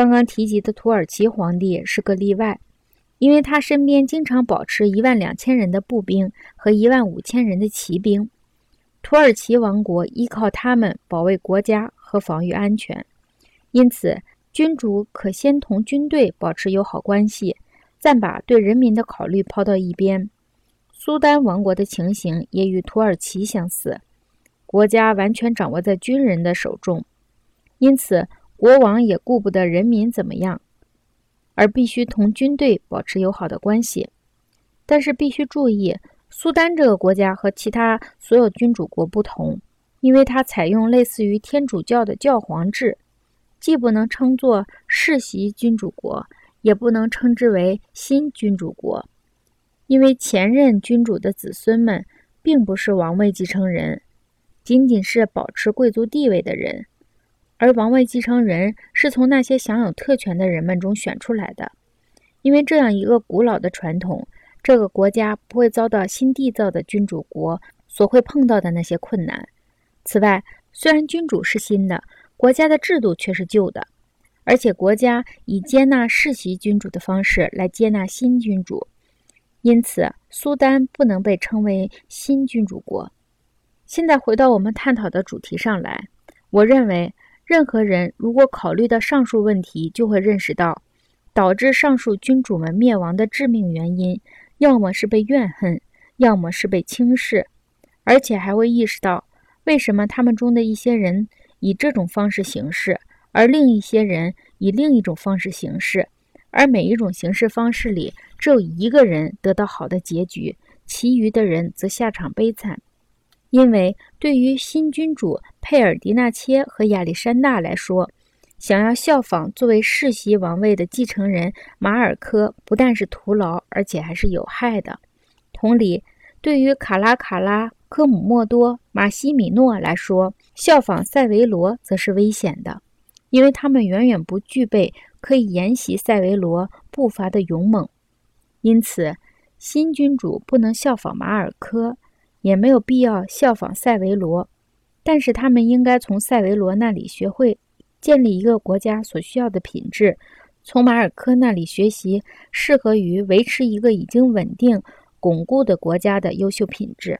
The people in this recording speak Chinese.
刚刚提及的土耳其皇帝是个例外，因为他身边经常保持一万两千人的步兵和一万五千人的骑兵。土耳其王国依靠他们保卫国家和防御安全，因此君主可先同军队保持友好关系，暂把对人民的考虑抛到一边。苏丹王国的情形也与土耳其相似，国家完全掌握在军人的手中，因此。国王也顾不得人民怎么样，而必须同军队保持友好的关系。但是必须注意，苏丹这个国家和其他所有君主国不同，因为它采用类似于天主教的教皇制，既不能称作世袭君主国，也不能称之为新君主国，因为前任君主的子孙们并不是王位继承人，仅仅是保持贵族地位的人。而王位继承人是从那些享有特权的人们中选出来的，因为这样一个古老的传统，这个国家不会遭到新缔造的君主国所会碰到的那些困难。此外，虽然君主是新的，国家的制度却是旧的，而且国家以接纳世袭君主的方式来接纳新君主，因此苏丹不能被称为新君主国。现在回到我们探讨的主题上来，我认为。任何人如果考虑到上述问题，就会认识到，导致上述君主们灭亡的致命原因，要么是被怨恨，要么是被轻视，而且还会意识到，为什么他们中的一些人以这种方式行事，而另一些人以另一种方式行事，而每一种行事方式里，只有一个人得到好的结局，其余的人则下场悲惨。因为对于新君主佩尔迪纳切和亚历山大来说，想要效仿作为世袭王位的继承人马尔科，不但是徒劳，而且还是有害的。同理，对于卡拉卡拉、科姆莫多、马西米诺来说，效仿塞维罗则是危险的，因为他们远远不具备可以沿袭塞维罗步伐的勇猛。因此，新君主不能效仿马尔科。也没有必要效仿塞维罗，但是他们应该从塞维罗那里学会建立一个国家所需要的品质，从马尔科那里学习适合于维持一个已经稳定、巩固的国家的优秀品质。